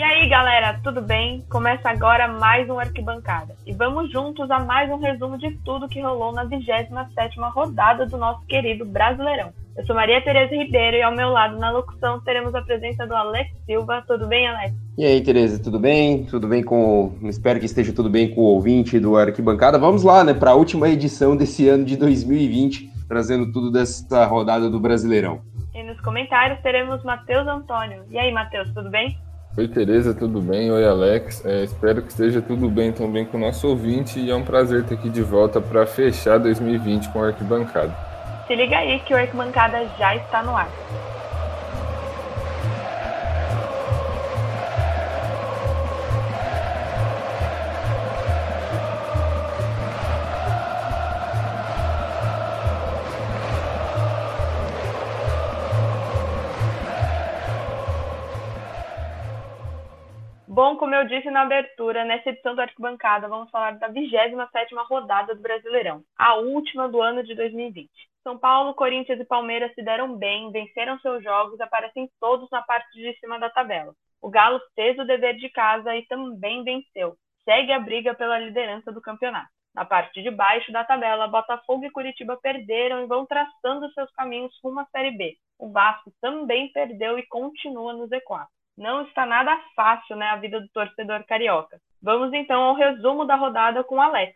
E aí, galera, tudo bem? Começa agora mais um Arquibancada. E vamos juntos a mais um resumo de tudo que rolou na 27ª rodada do nosso querido Brasileirão. Eu sou Maria Tereza Ribeiro e ao meu lado na locução teremos a presença do Alex Silva. Tudo bem, Alex? E aí, Tereza, tudo bem? Tudo bem com. Espero que esteja tudo bem com o ouvinte do Arquibancada. Vamos lá, né, para a última edição desse ano de 2020, trazendo tudo dessa rodada do Brasileirão. E nos comentários teremos Matheus Antônio. E aí, Matheus, tudo bem? Oi, Tereza, tudo bem? Oi, Alex. É, espero que esteja tudo bem também com o nosso ouvinte e é um prazer ter aqui de volta para fechar 2020 com o Arquibancada. Se liga aí que o Arquibancada já está no ar. Bom, como eu disse na abertura, nessa edição do Arquibancada, vamos falar da 27ª rodada do Brasileirão, a última do ano de 2020. São Paulo, Corinthians e Palmeiras se deram bem, venceram seus jogos aparecem todos na parte de cima da tabela. O Galo fez o dever de casa e também venceu. Segue a briga pela liderança do campeonato. Na parte de baixo da tabela, Botafogo e Curitiba perderam e vão traçando seus caminhos rumo à Série B. O Vasco também perdeu e continua no Z4 não está nada fácil, né, a vida do torcedor carioca. Vamos então ao resumo da rodada com o Alex.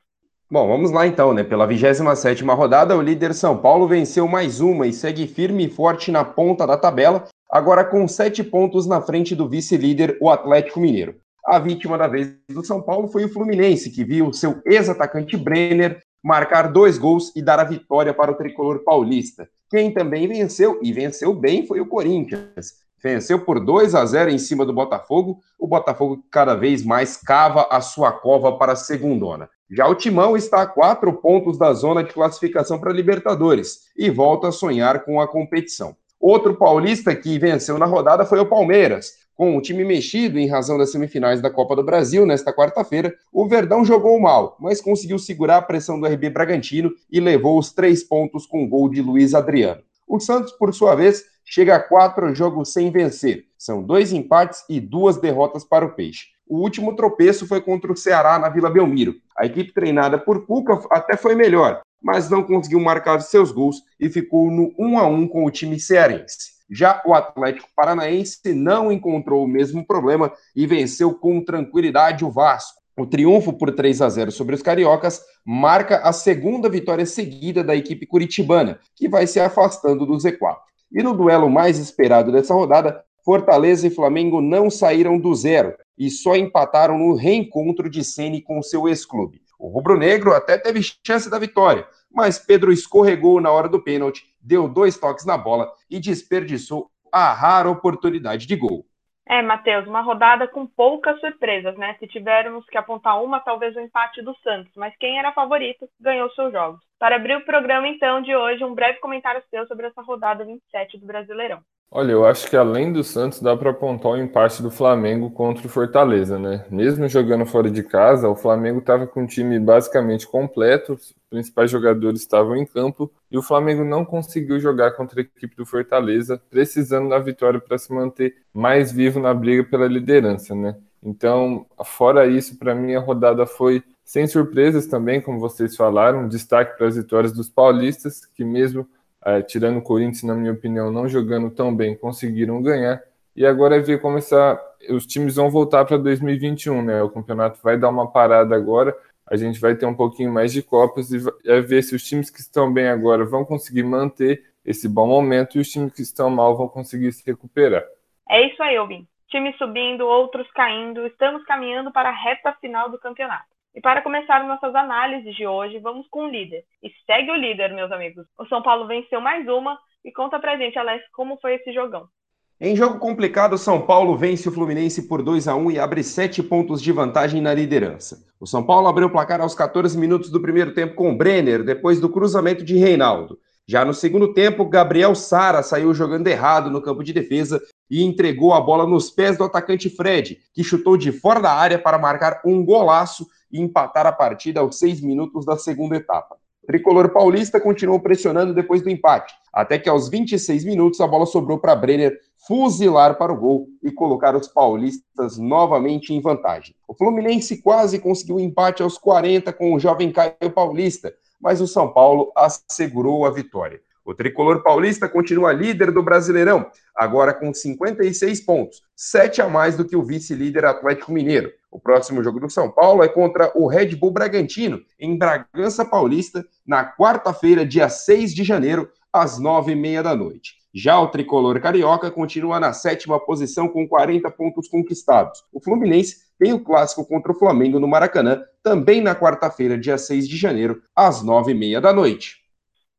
Bom, vamos lá então, né? Pela 27ª rodada, o líder São Paulo venceu mais uma e segue firme e forte na ponta da tabela, agora com sete pontos na frente do vice-líder, o Atlético Mineiro. A vítima da vez do São Paulo foi o Fluminense, que viu seu ex-atacante Brenner marcar dois gols e dar a vitória para o tricolor paulista. Quem também venceu, e venceu bem, foi o Corinthians, venceu por 2 a 0 em cima do Botafogo. O Botafogo cada vez mais cava a sua cova para a segundona. Já o Timão está a quatro pontos da zona de classificação para Libertadores e volta a sonhar com a competição. Outro paulista que venceu na rodada foi o Palmeiras. Com o time mexido em razão das semifinais da Copa do Brasil nesta quarta-feira, o Verdão jogou mal, mas conseguiu segurar a pressão do RB Bragantino e levou os três pontos com o gol de Luiz Adriano. O Santos, por sua vez, chega a quatro jogos sem vencer. São dois empates e duas derrotas para o Peixe. O último tropeço foi contra o Ceará na Vila Belmiro. A equipe treinada por Cuca até foi melhor, mas não conseguiu marcar seus gols e ficou no 1 a 1 com o time cearense. Já o Atlético Paranaense não encontrou o mesmo problema e venceu com tranquilidade o Vasco. O triunfo por 3 a 0 sobre os cariocas marca a segunda vitória seguida da equipe curitibana, que vai se afastando do Z4. E no duelo mais esperado dessa rodada, Fortaleza e Flamengo não saíram do zero e só empataram no reencontro de Ceni com seu ex-clube. O rubro-negro até teve chance da vitória, mas Pedro escorregou na hora do pênalti, deu dois toques na bola e desperdiçou a rara oportunidade de gol. É, Matheus, uma rodada com poucas surpresas, né? Se tivermos que apontar uma, talvez o empate do Santos, mas quem era favorito ganhou seus jogos. Para abrir o programa, então, de hoje, um breve comentário seu sobre essa rodada 27 do Brasileirão. Olha, eu acho que além do Santos, dá para apontar o empate do Flamengo contra o Fortaleza, né? Mesmo jogando fora de casa, o Flamengo estava com um time basicamente completo, os principais jogadores estavam em campo e o Flamengo não conseguiu jogar contra a equipe do Fortaleza, precisando da vitória para se manter mais vivo na briga pela liderança, né? Então, fora isso, para mim a rodada foi sem surpresas também, como vocês falaram, destaque para as vitórias dos paulistas, que mesmo é, tirando o Corinthians, na minha opinião, não jogando tão bem, conseguiram ganhar. E agora é ver como essa, os times vão voltar para 2021, né? O campeonato vai dar uma parada agora, a gente vai ter um pouquinho mais de Copas e é ver se os times que estão bem agora vão conseguir manter esse bom momento e os times que estão mal vão conseguir se recuperar. É isso aí, Ovin. Times subindo, outros caindo, estamos caminhando para a reta final do campeonato. E para começar nossas análises de hoje, vamos com o líder. E segue o líder, meus amigos. O São Paulo venceu mais uma e conta pra gente, Alex, como foi esse jogão. Em jogo complicado, o São Paulo vence o Fluminense por 2 a 1 e abre 7 pontos de vantagem na liderança. O São Paulo abriu o placar aos 14 minutos do primeiro tempo com o Brenner, depois do cruzamento de Reinaldo. Já no segundo tempo, Gabriel Sara saiu jogando errado no campo de defesa e entregou a bola nos pés do atacante Fred, que chutou de fora da área para marcar um golaço e empatar a partida aos seis minutos da segunda etapa. O tricolor paulista continuou pressionando depois do empate, até que aos 26 minutos a bola sobrou para Brenner fuzilar para o gol e colocar os paulistas novamente em vantagem. O Fluminense quase conseguiu o empate aos 40 com o jovem Caio Paulista, mas o São Paulo assegurou a vitória. O tricolor paulista continua líder do Brasileirão, agora com 56 pontos, 7 a mais do que o vice-líder Atlético Mineiro. O próximo jogo do São Paulo é contra o Red Bull Bragantino, em Bragança Paulista, na quarta-feira, dia 6 de janeiro, às 9h30 da noite. Já o tricolor carioca continua na sétima posição com 40 pontos conquistados. O Fluminense tem o clássico contra o Flamengo no Maracanã, também na quarta-feira, dia 6 de janeiro, às 9h30 da noite.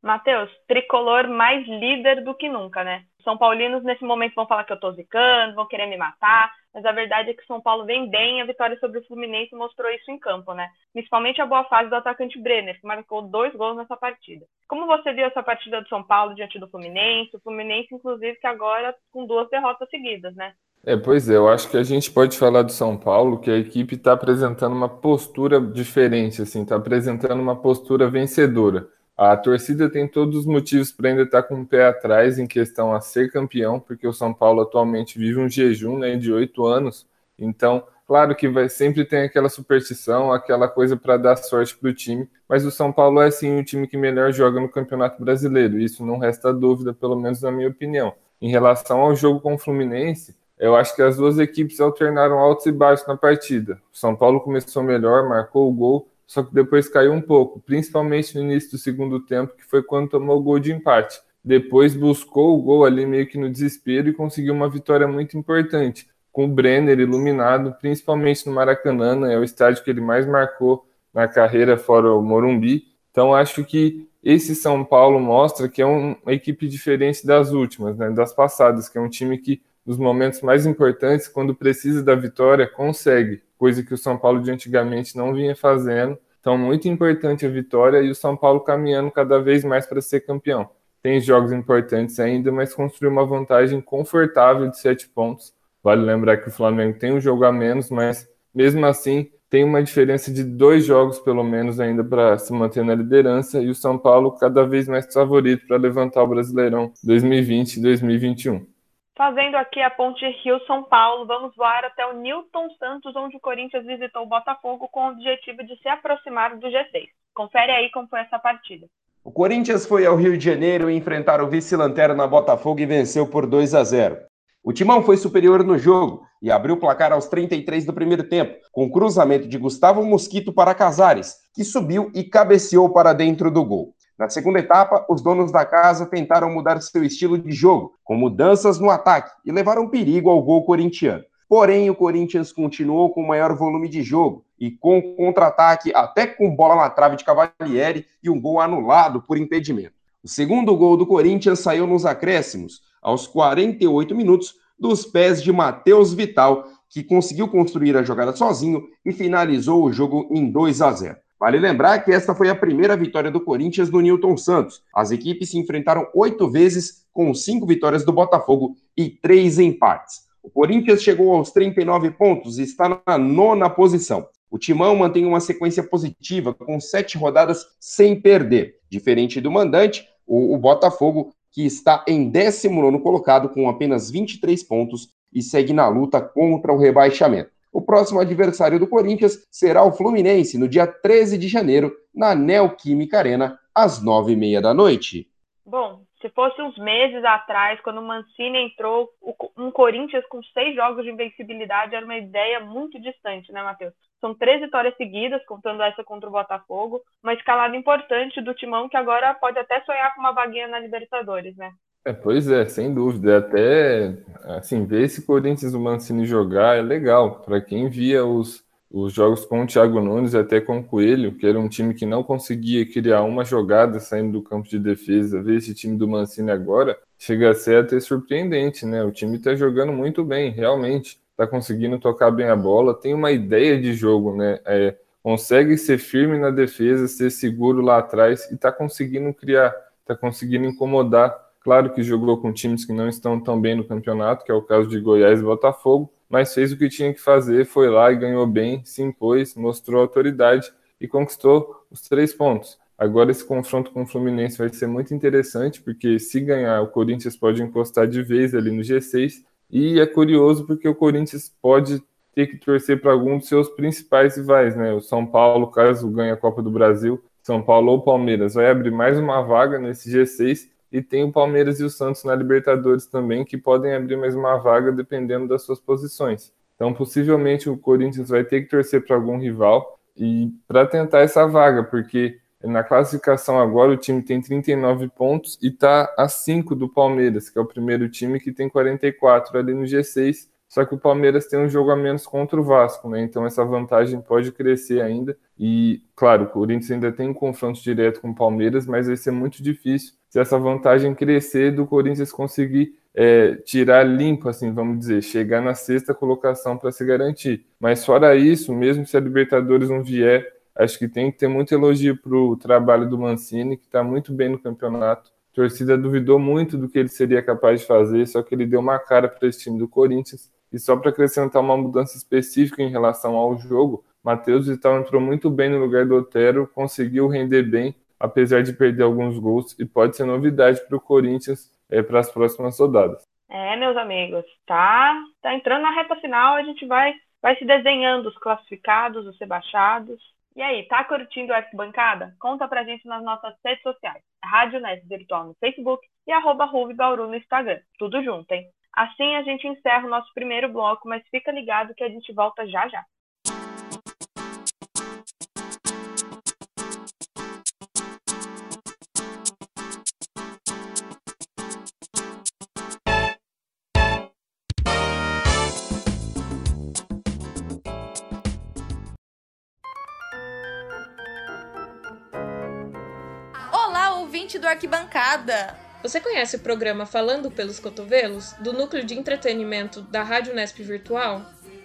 Matheus, tricolor mais líder do que nunca, né? São Paulinos nesse momento vão falar que eu tô zicando, vão querer me matar, mas a verdade é que São Paulo vem bem, a vitória sobre o Fluminense mostrou isso em campo, né? Principalmente a boa fase do atacante Brenner, que marcou dois gols nessa partida. Como você viu essa partida do São Paulo diante do Fluminense? O Fluminense, inclusive, que agora com duas derrotas seguidas, né? É, pois é, eu acho que a gente pode falar do São Paulo que a equipe está apresentando uma postura diferente, assim, está apresentando uma postura vencedora. A torcida tem todos os motivos para ainda estar com o pé atrás em questão a ser campeão, porque o São Paulo atualmente vive um jejum né, de oito anos. Então, claro que vai sempre tem aquela superstição, aquela coisa para dar sorte para o time, mas o São Paulo é sim o time que melhor joga no Campeonato Brasileiro. Isso não resta dúvida, pelo menos na minha opinião. Em relação ao jogo com o Fluminense, eu acho que as duas equipes alternaram altos e baixos na partida. O São Paulo começou melhor, marcou o gol, só que depois caiu um pouco, principalmente no início do segundo tempo, que foi quando tomou o gol de empate. Depois buscou o gol ali meio que no desespero e conseguiu uma vitória muito importante, com o Brenner iluminado, principalmente no Maracanã, né? é o estádio que ele mais marcou na carreira fora o Morumbi. Então acho que esse São Paulo mostra que é uma equipe diferente das últimas, né? das passadas, que é um time que nos momentos mais importantes, quando precisa da vitória, consegue coisa que o São Paulo de antigamente não vinha fazendo. Então, muito importante a vitória e o São Paulo caminhando cada vez mais para ser campeão. Tem jogos importantes ainda, mas construiu uma vantagem confortável de sete pontos. Vale lembrar que o Flamengo tem um jogo a menos, mas mesmo assim tem uma diferença de dois jogos, pelo menos, ainda para se manter na liderança, e o São Paulo cada vez mais favorito para levantar o Brasileirão 2020 e 2021. Fazendo aqui a ponte Rio-São Paulo, vamos voar até o Newton Santos, onde o Corinthians visitou o Botafogo com o objetivo de se aproximar do G6. Confere aí como foi essa partida. O Corinthians foi ao Rio de Janeiro enfrentar o vice-lanterna Botafogo e venceu por 2 a 0. O Timão foi superior no jogo e abriu o placar aos 33 do primeiro tempo, com cruzamento de Gustavo Mosquito para Casares, que subiu e cabeceou para dentro do gol. Na segunda etapa, os donos da casa tentaram mudar seu estilo de jogo, com mudanças no ataque, e levaram perigo ao gol corintiano. Porém, o Corinthians continuou com maior volume de jogo e com contra-ataque, até com bola na trave de Cavalieri e um gol anulado por impedimento. O segundo gol do Corinthians saiu nos acréscimos, aos 48 minutos, dos pés de Matheus Vital, que conseguiu construir a jogada sozinho e finalizou o jogo em 2 a 0. Vale lembrar que esta foi a primeira vitória do Corinthians no Newton Santos. As equipes se enfrentaram oito vezes, com cinco vitórias do Botafogo e três empates. O Corinthians chegou aos 39 pontos e está na nona posição. O Timão mantém uma sequência positiva, com sete rodadas sem perder. Diferente do mandante, o, Botafogo, que está em 19 colocado, com apenas 23 pontos e segue na luta contra o rebaixamento. O próximo adversário do Corinthians será o Fluminense no dia 13 de janeiro, na Neoquímica Arena, às nove e meia da noite. Bom, se fosse uns meses atrás, quando o Mancini entrou, um Corinthians com seis jogos de invencibilidade era uma ideia muito distante, né, Matheus? São três vitórias seguidas, contando essa contra o Botafogo, uma escalada importante do Timão que agora pode até sonhar com uma vaguinha na Libertadores, né? É, pois é, sem dúvida. Até assim, ver esse Corinthians do Mancini jogar é legal. Para quem via os, os jogos com o Thiago Nunes, até com o Coelho, que era um time que não conseguia criar uma jogada saindo do campo de defesa, ver esse time do Mancini agora chega a ser até surpreendente, né? O time está jogando muito bem, realmente. Está conseguindo tocar bem a bola, tem uma ideia de jogo, né? É, consegue ser firme na defesa, ser seguro lá atrás e está conseguindo criar, está conseguindo incomodar Claro que jogou com times que não estão tão bem no campeonato, que é o caso de Goiás e Botafogo, mas fez o que tinha que fazer, foi lá e ganhou bem, se impôs, mostrou autoridade e conquistou os três pontos. Agora esse confronto com o Fluminense vai ser muito interessante, porque se ganhar, o Corinthians pode encostar de vez ali no G6. E é curioso porque o Corinthians pode ter que torcer para algum dos seus principais rivais, né? O São Paulo, caso ganhe a Copa do Brasil, São Paulo ou Palmeiras, vai abrir mais uma vaga nesse G6 e tem o Palmeiras e o Santos na Libertadores também, que podem abrir mais uma vaga dependendo das suas posições. Então, possivelmente o Corinthians vai ter que torcer para algum rival e para tentar essa vaga, porque na classificação agora o time tem 39 pontos e está a 5 do Palmeiras, que é o primeiro time que tem 44 ali no G6. Só que o Palmeiras tem um jogo a menos contra o Vasco, né? Então essa vantagem pode crescer ainda. E, claro, o Corinthians ainda tem um confronto direto com o Palmeiras, mas vai ser muito difícil se essa vantagem crescer do Corinthians conseguir é, tirar limpo, assim, vamos dizer, chegar na sexta colocação para se garantir. Mas fora isso, mesmo se a Libertadores não vier, acho que tem que ter muito elogio para o trabalho do Mancini, que está muito bem no campeonato. A torcida duvidou muito do que ele seria capaz de fazer, só que ele deu uma cara para esse time do Corinthians. E só para acrescentar uma mudança específica em relação ao jogo, Matheus Vital entrou muito bem no lugar do Otero, conseguiu render bem, apesar de perder alguns gols, e pode ser novidade para o Corinthians é, para as próximas rodadas. É, meus amigos, tá, tá entrando na reta final, a gente vai, vai se desenhando os classificados, os rebaixados. E aí, tá curtindo a arquibancada? Conta pra gente nas nossas redes sociais. Rádio Nes Virtual no Facebook e arroba Bauru no Instagram. Tudo junto, hein? Assim a gente encerra o nosso primeiro bloco, mas fica ligado que a gente volta já já. ouvinte do Arquibancada. Você conhece o programa Falando pelos Cotovelos, do núcleo de entretenimento da Rádio Nesp Virtual?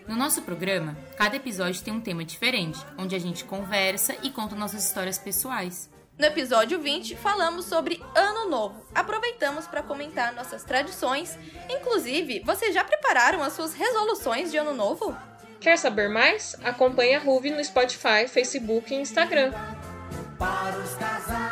No nosso programa, cada episódio tem um tema diferente, onde a gente conversa e conta nossas histórias pessoais. No episódio 20, falamos sobre Ano Novo. Aproveitamos para comentar nossas tradições. Inclusive, vocês já prepararam as suas resoluções de Ano Novo? Quer saber mais? Acompanhe a Ruve no Spotify, Facebook e Instagram. Para os casados,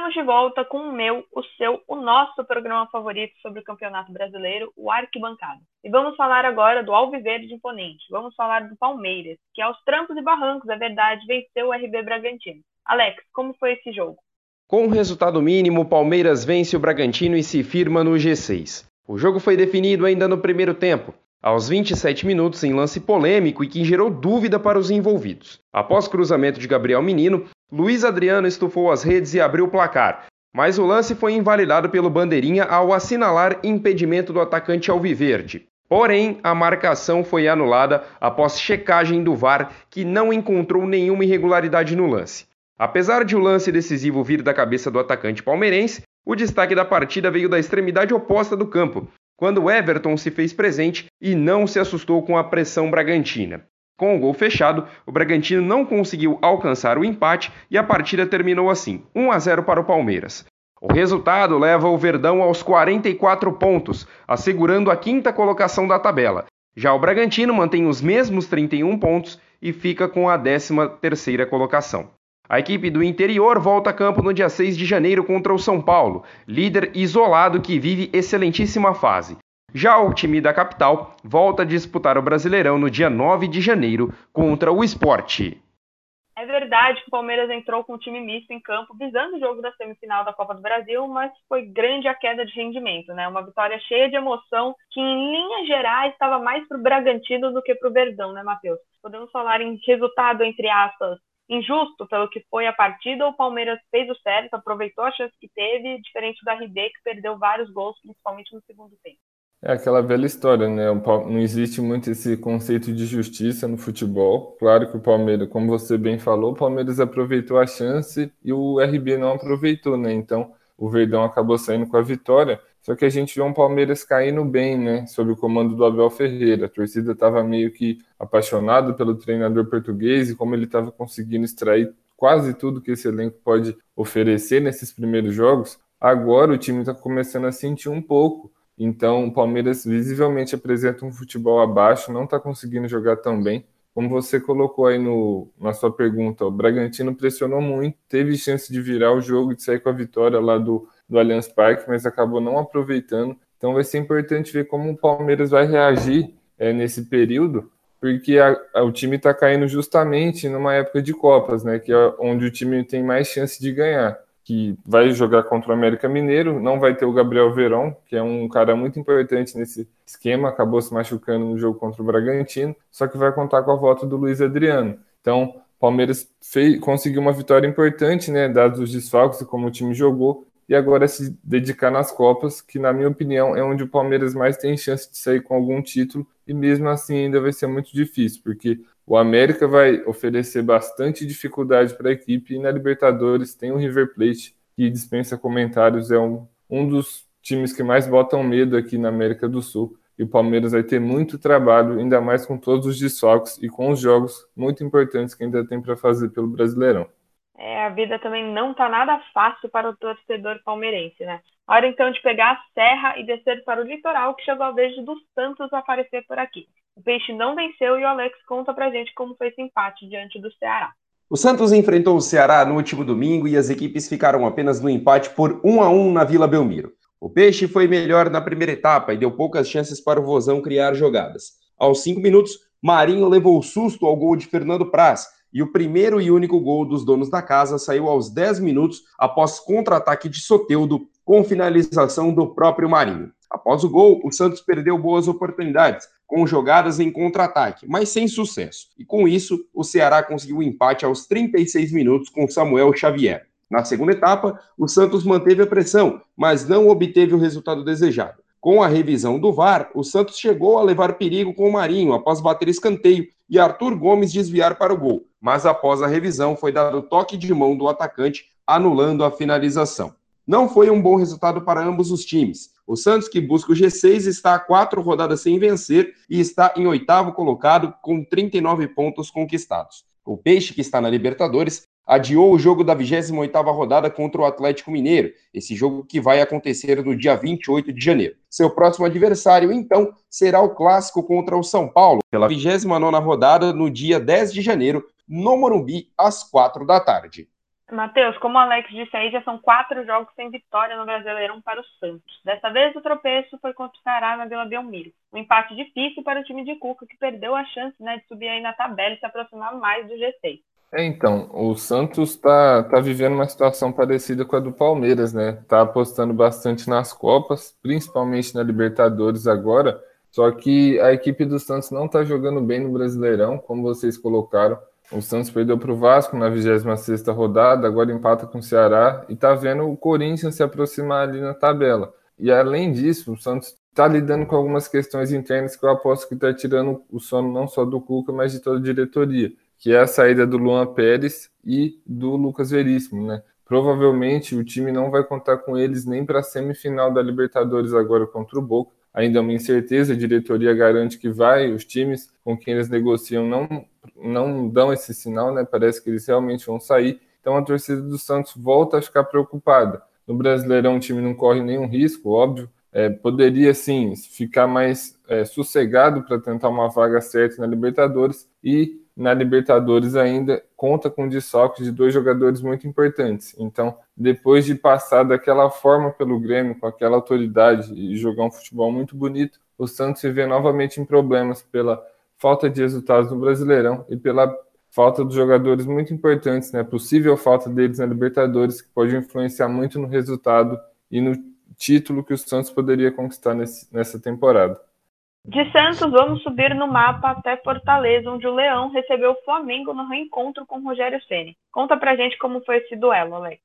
Estamos de volta com o meu, o seu, o nosso programa favorito sobre o Campeonato Brasileiro, o Arquibancada. E vamos falar agora do Alviverde Imponente. Vamos falar do Palmeiras, que aos trancos e barrancos, é verdade, venceu o RB Bragantino. Alex, como foi esse jogo? Com um resultado mínimo, o Palmeiras vence o Bragantino e se firma no G6. O jogo foi definido ainda no primeiro tempo, aos 27 minutos em lance polêmico e que gerou dúvida para os envolvidos. Após cruzamento de Gabriel Menino, Luiz Adriano estufou as redes e abriu o placar, mas o lance foi invalidado pelo Bandeirinha ao assinalar impedimento do atacante Alviverde. Porém, a marcação foi anulada após checagem do VAR, que não encontrou nenhuma irregularidade no lance. Apesar de o lance decisivo vir da cabeça do atacante palmeirense, o destaque da partida veio da extremidade oposta do campo, quando Everton se fez presente e não se assustou com a pressão bragantina. Com o gol fechado, o Bragantino não conseguiu alcançar o empate e a partida terminou assim, 1 a 0 para o Palmeiras. O resultado leva o Verdão aos 44 pontos, assegurando a quinta colocação da tabela. Já o Bragantino mantém os mesmos 31 pontos e fica com a 13ª colocação. A equipe do interior volta a campo no dia 6 de janeiro contra o São Paulo, líder isolado que vive excelentíssima fase. Já o time da capital volta a disputar o Brasileirão no dia 9 de janeiro contra o Esporte. É verdade que o Palmeiras entrou com um time misto em campo visando o jogo da semifinal da Copa do Brasil, mas foi grande a queda de rendimento, né? Uma vitória cheia de emoção que, em linhas gerais, estava mais para o Bragantino do que para o Verdão, né, Matheus? Podemos falar em resultado, entre aspas, injusto pelo que foi a partida, o Palmeiras fez o certo, aproveitou a chance que teve, diferente da RB, que perdeu vários gols, principalmente no segundo tempo. É aquela velha história, né? Não existe muito esse conceito de justiça no futebol. Claro que o Palmeiras, como você bem falou, o Palmeiras aproveitou a chance e o RB não aproveitou, né? Então o Verdão acabou saindo com a vitória. Só que a gente vê um Palmeiras caindo bem, né? Sob o comando do Abel Ferreira. A torcida estava meio que apaixonada pelo treinador português e como ele estava conseguindo extrair quase tudo que esse elenco pode oferecer nesses primeiros jogos, agora o time está começando a sentir um pouco. Então, o Palmeiras visivelmente apresenta um futebol abaixo, não está conseguindo jogar tão bem. Como você colocou aí no, na sua pergunta, o Bragantino pressionou muito, teve chance de virar o jogo, de sair com a vitória lá do, do Allianz Parque, mas acabou não aproveitando. Então vai ser importante ver como o Palmeiras vai reagir é, nesse período, porque a, a, o time está caindo justamente numa época de Copas, né, que é onde o time tem mais chance de ganhar. Que vai jogar contra o América Mineiro, não vai ter o Gabriel Verón, que é um cara muito importante nesse esquema, acabou se machucando no jogo contra o Bragantino, só que vai contar com a volta do Luiz Adriano. Então, Palmeiras fez, conseguiu uma vitória importante, né, dados os desfalques e como o time jogou, e agora se dedicar nas Copas, que na minha opinião é onde o Palmeiras mais tem chance de sair com algum título, e mesmo assim ainda vai ser muito difícil, porque o América vai oferecer bastante dificuldade para a equipe, e na Libertadores tem o River Plate, que dispensa comentários, é um, um dos times que mais botam medo aqui na América do Sul. E o Palmeiras vai ter muito trabalho, ainda mais com todos os desfalques e com os jogos muito importantes que ainda tem para fazer pelo Brasileirão é, a vida também não tá nada fácil para o torcedor palmeirense, né? Hora então de pegar a serra e descer para o litoral, que chegou a vez do Santos aparecer por aqui. O Peixe não venceu e o Alex conta pra gente como foi esse empate diante do Ceará. O Santos enfrentou o Ceará no último domingo e as equipes ficaram apenas no empate por 1 a 1 na Vila Belmiro. O Peixe foi melhor na primeira etapa e deu poucas chances para o Vozão criar jogadas. Aos cinco minutos, Marinho levou o susto ao gol de Fernando Praz, e o primeiro e único gol dos donos da casa saiu aos 10 minutos após contra-ataque de Soteudo com finalização do próprio Marinho. Após o gol, o Santos perdeu boas oportunidades, com jogadas em contra-ataque, mas sem sucesso. E com isso, o Ceará conseguiu o um empate aos 36 minutos com Samuel Xavier. Na segunda etapa, o Santos manteve a pressão, mas não obteve o resultado desejado. Com a revisão do VAR, o Santos chegou a levar perigo com o Marinho após bater escanteio e Arthur Gomes desviar para o gol, mas após a revisão foi dado toque de mão do atacante, anulando a finalização. Não foi um bom resultado para ambos os times. O Santos, que busca o G6, está a quatro rodadas sem vencer e está em oitavo colocado com 39 pontos conquistados. O Peixe, que está na Libertadores, adiou o jogo da 28ª rodada contra o Atlético Mineiro, esse jogo que vai acontecer no dia 28 de janeiro. Seu próximo adversário, então, será o clássico contra o São Paulo, pela 29ª rodada no dia 10 de janeiro, no Morumbi, às 4 da tarde. Matheus, como o Alex disse aí, já são quatro jogos sem vitória no Brasileirão para o Santos. Dessa vez o tropeço foi contra o Ceará na Vila Belmiro. Um empate difícil para o time de Cuca, que perdeu a chance né, de subir aí na tabela e se aproximar mais do G6. É, então, o Santos está tá vivendo uma situação parecida com a do Palmeiras, né? Tá apostando bastante nas Copas, principalmente na Libertadores agora. Só que a equipe do Santos não está jogando bem no Brasileirão, como vocês colocaram. O Santos perdeu para o Vasco na 26 rodada, agora empata com o Ceará e está vendo o Corinthians se aproximar ali na tabela. E além disso, o Santos está lidando com algumas questões internas que eu aposto que está tirando o sono não só do Cuca, mas de toda a diretoria que é a saída do Luan Pérez e do Lucas Veríssimo, né? Provavelmente o time não vai contar com eles nem para a semifinal da Libertadores agora contra o Boca. Ainda é uma incerteza, a diretoria garante que vai, os times com quem eles negociam não, não dão esse sinal, né? Parece que eles realmente vão sair. Então a torcida do Santos volta a ficar preocupada. No Brasileirão o time não corre nenhum risco, óbvio. É, poderia sim ficar mais é, sossegado para tentar uma vaga certa na Libertadores e na Libertadores ainda conta com desfalques de dois jogadores muito importantes. Então, depois de passar daquela forma pelo Grêmio, com aquela autoridade e jogar um futebol muito bonito, o Santos se vê novamente em problemas pela falta de resultados no Brasileirão e pela falta dos jogadores muito importantes, né? Possível falta deles na Libertadores, que pode influenciar muito no resultado e no título que o Santos poderia conquistar nesse, nessa temporada. De Santos, vamos subir no mapa até Fortaleza, onde o Leão recebeu o Flamengo no reencontro com Rogério Ceni. Conta pra gente como foi esse duelo, Alex.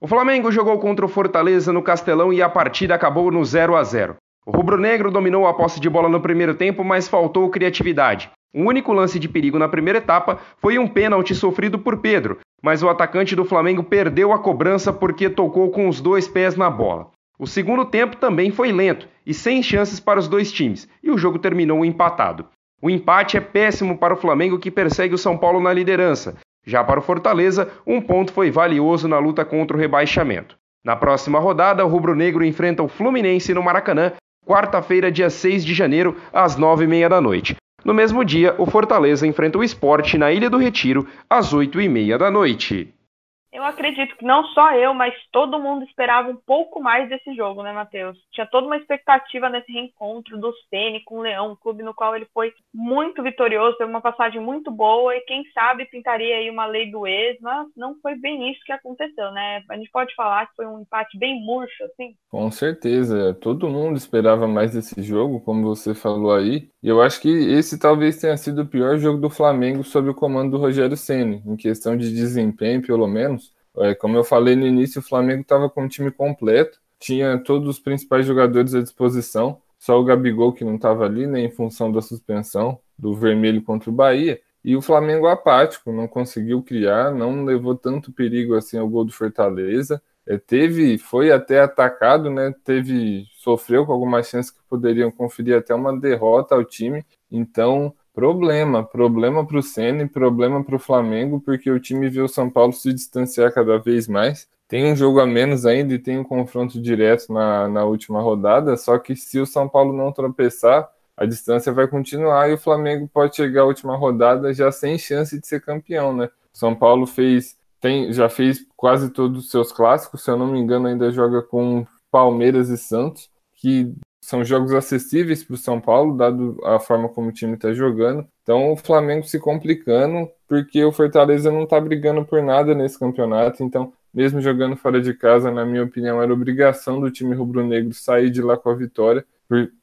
O Flamengo jogou contra o Fortaleza no Castelão e a partida acabou no 0 a 0. O rubro-negro dominou a posse de bola no primeiro tempo, mas faltou criatividade. O único lance de perigo na primeira etapa foi um pênalti sofrido por Pedro, mas o atacante do Flamengo perdeu a cobrança porque tocou com os dois pés na bola. O segundo tempo também foi lento e sem chances para os dois times, e o jogo terminou empatado. O empate é péssimo para o Flamengo que persegue o São Paulo na liderança. Já para o Fortaleza, um ponto foi valioso na luta contra o rebaixamento. Na próxima rodada, o rubro-negro enfrenta o Fluminense no Maracanã, quarta-feira, dia 6 de janeiro, às 9h30 da noite. No mesmo dia, o Fortaleza enfrenta o Esporte na Ilha do Retiro, às 8h30 da noite. Eu acredito que não só eu, mas todo mundo esperava um pouco mais desse jogo, né, Matheus? Tinha toda uma expectativa nesse reencontro do Ceni com o Leão, um clube no qual ele foi muito vitorioso, teve uma passagem muito boa e quem sabe pintaria aí uma lei do ex, mas não foi bem isso que aconteceu, né? A gente pode falar que foi um empate bem murcho, assim. Com certeza, todo mundo esperava mais desse jogo, como você falou aí. E eu acho que esse talvez tenha sido o pior jogo do Flamengo sob o comando do Rogério Ceni, em questão de desempenho, pelo menos. É, como eu falei no início, o Flamengo estava com um time completo, tinha todos os principais jogadores à disposição, só o Gabigol que não estava ali, né, em função da suspensão do vermelho contra o Bahia. E o Flamengo apático, não conseguiu criar, não levou tanto perigo assim ao gol do Fortaleza. É, teve, foi até atacado, né? Teve, sofreu com algumas chances que poderiam conferir até uma derrota ao time. Então, Problema, problema para o Ceni, problema para o Flamengo, porque o time viu o São Paulo se distanciar cada vez mais. Tem um jogo a menos ainda e tem um confronto direto na, na última rodada. Só que se o São Paulo não tropeçar, a distância vai continuar e o Flamengo pode chegar à última rodada já sem chance de ser campeão, né? São Paulo fez, tem, já fez quase todos os seus clássicos, se eu não me engano, ainda joga com Palmeiras e Santos, que são jogos acessíveis para o São Paulo, dado a forma como o time está jogando. Então o Flamengo se complicando, porque o Fortaleza não está brigando por nada nesse campeonato. Então, mesmo jogando fora de casa, na minha opinião, era obrigação do time rubro-negro sair de lá com a vitória,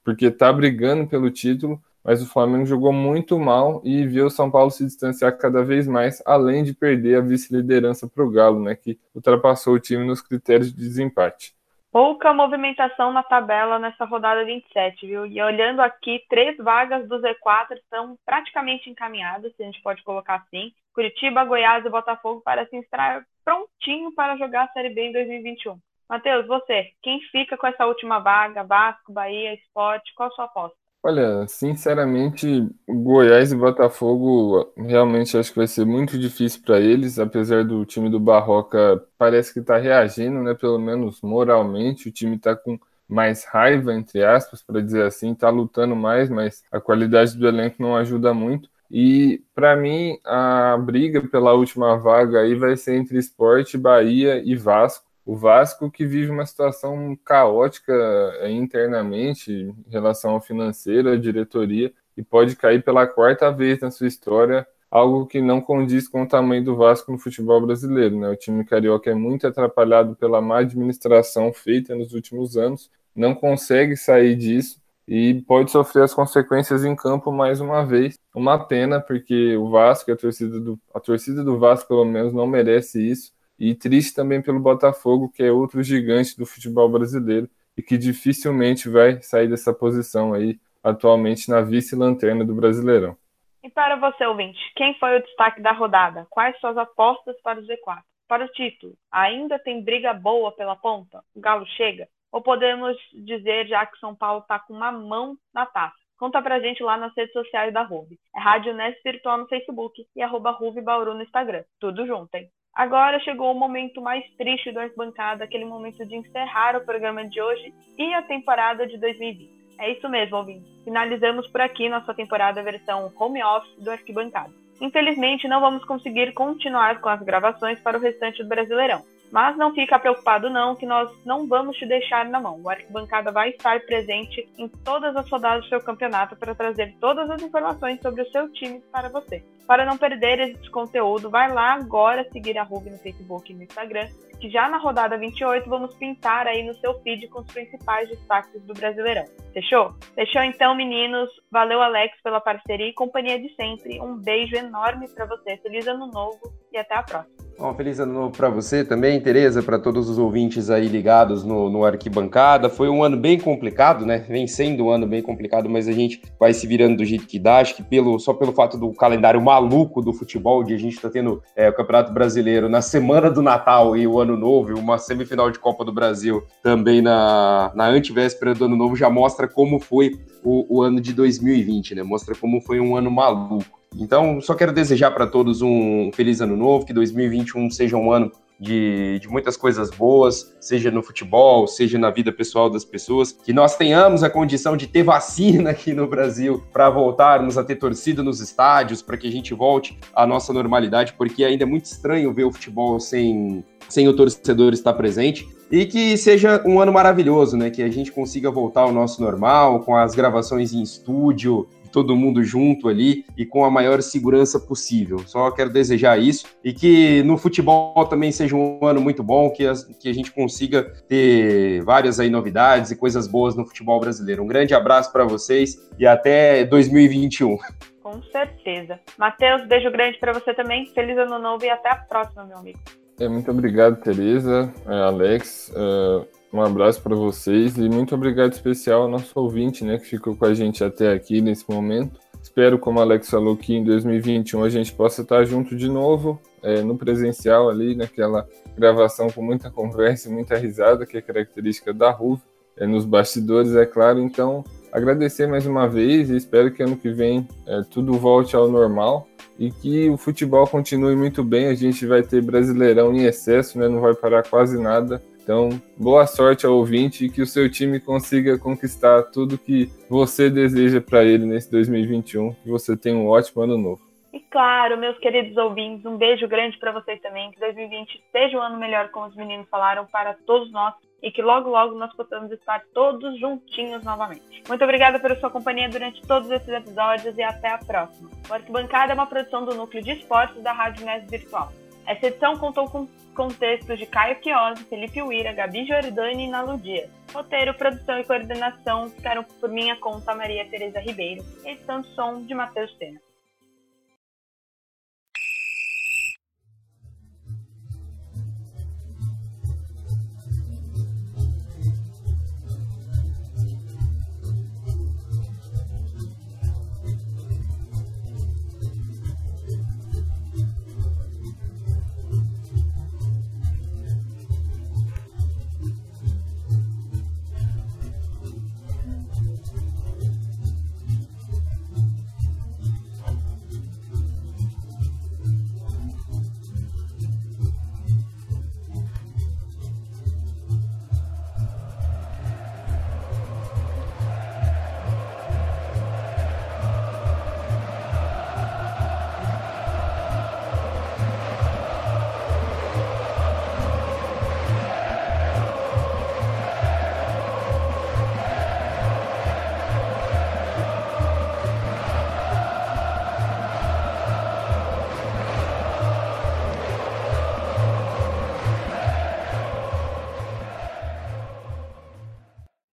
porque está brigando pelo título. Mas o Flamengo jogou muito mal e viu o São Paulo se distanciar cada vez mais, além de perder a vice-liderança para o Galo, né, que ultrapassou o time nos critérios de desempate pouca movimentação na tabela nessa rodada 27, viu? E olhando aqui, três vagas do Z4 estão praticamente encaminhadas, se a gente pode colocar assim. Curitiba, Goiás e Botafogo parecem estar prontinho para jogar a Série B em 2021. Matheus, você, quem fica com essa última vaga? Vasco, Bahia, Esporte, qual a sua aposta? Olha, sinceramente, Goiás e Botafogo realmente acho que vai ser muito difícil para eles, apesar do time do Barroca parece que está reagindo, né? Pelo menos moralmente, o time está com mais raiva, entre aspas, para dizer assim, está lutando mais, mas a qualidade do elenco não ajuda muito. E para mim a briga pela última vaga aí vai ser entre Esporte, Bahia e Vasco. O Vasco que vive uma situação caótica é, internamente em relação ao financeiro, à diretoria, e pode cair pela quarta vez na sua história, algo que não condiz com o tamanho do Vasco no futebol brasileiro. Né? O time carioca é muito atrapalhado pela má administração feita nos últimos anos, não consegue sair disso e pode sofrer as consequências em campo mais uma vez. Uma pena, porque o Vasco, a torcida do, a torcida do Vasco, pelo menos, não merece isso e triste também pelo Botafogo, que é outro gigante do futebol brasileiro e que dificilmente vai sair dessa posição aí atualmente na vice-lanterna do Brasileirão. E para você, ouvinte, quem foi o destaque da rodada? Quais suas apostas para o Z4? Para o título, ainda tem briga boa pela ponta? O Galo chega? Ou podemos dizer já que São Paulo está com uma mão na taça? Conta pra gente lá nas redes sociais da Ruve. É Rádio Nest Virtual no Facebook e arroba Ruve Bauru no Instagram. Tudo junto, hein? Agora chegou o momento mais triste do Arquibancada, aquele momento de encerrar o programa de hoje e a temporada de 2020. É isso mesmo, ouvinte. Finalizamos por aqui nossa temporada versão home office do Arquibancada. Infelizmente, não vamos conseguir continuar com as gravações para o restante do Brasileirão. Mas não fica preocupado não, que nós não vamos te deixar na mão. O Arquibancada vai estar presente em todas as rodadas do seu campeonato para trazer todas as informações sobre o seu time para você. Para não perder esse conteúdo, vai lá agora seguir a Ruby no Facebook e no Instagram, que já na rodada 28 vamos pintar aí no seu feed com os principais destaques do Brasileirão. Fechou? Fechou então, meninos. Valeu, Alex, pela parceria e companhia de sempre. Um beijo enorme para você. Feliz ano novo e até a próxima. Um feliz ano novo para você também, Tereza, para todos os ouvintes aí ligados no, no Arquibancada. Foi um ano bem complicado, né? Vem sendo um ano bem complicado, mas a gente vai se virando do jeito que dá. Acho que pelo, só pelo fato do calendário maluco do futebol, de a gente tá tendo é, o Campeonato Brasileiro na semana do Natal e o Ano Novo, uma semifinal de Copa do Brasil também na, na antivéspera do Ano Novo, já mostra como foi o, o ano de 2020, né? Mostra como foi um ano maluco. Então, só quero desejar para todos um feliz ano novo, que 2021 seja um ano de, de, muitas coisas boas, seja no futebol, seja na vida pessoal das pessoas, que nós tenhamos a condição de ter vacina aqui no Brasil para voltarmos a ter torcida nos estádios, para que a gente volte à nossa normalidade, porque ainda é muito estranho ver o futebol sem, sem o torcedor estar presente. E que seja um ano maravilhoso, né? Que a gente consiga voltar ao nosso normal, com as gravações em estúdio, todo mundo junto ali e com a maior segurança possível. Só quero desejar isso e que no futebol também seja um ano muito bom, que, as, que a gente consiga ter várias aí novidades e coisas boas no futebol brasileiro. Um grande abraço para vocês e até 2021. Com certeza. Matheus, beijo grande para você também. Feliz ano novo e até a próxima, meu amigo. É, muito obrigado, Tereza, é, Alex. É um abraço para vocês e muito obrigado especial ao nosso ouvinte, né, que ficou com a gente até aqui nesse momento. Espero, como Alex falou, que em 2021 a gente possa estar junto de novo, é, no presencial ali, naquela gravação com muita conversa e muita risada, que é característica da RUV, é, nos bastidores, é claro. Então, agradecer mais uma vez e espero que ano que vem é, tudo volte ao normal e que o futebol continue muito bem. A gente vai ter Brasileirão em excesso, né? não vai parar quase nada. Então, boa sorte ao ouvinte e que o seu time consiga conquistar tudo que você deseja para ele nesse 2021. Que você tenha um ótimo ano novo. E claro, meus queridos ouvintes, um beijo grande para vocês também. Que 2020 seja um ano melhor, como os meninos falaram, para todos nós e que logo, logo nós possamos estar todos juntinhos novamente. Muito obrigada pela sua companhia durante todos esses episódios e até a próxima. O Arquibancada é uma produção do Núcleo de Esportes da Rádio Nes Virtual. Essa edição contou com contextos de Caio Chiosi, Felipe Uira, Gabi Jordani e Nalu Dias. Roteiro, produção e coordenação ficaram por minha conta Maria Tereza Ribeiro. Edição de som de Matheus Sena.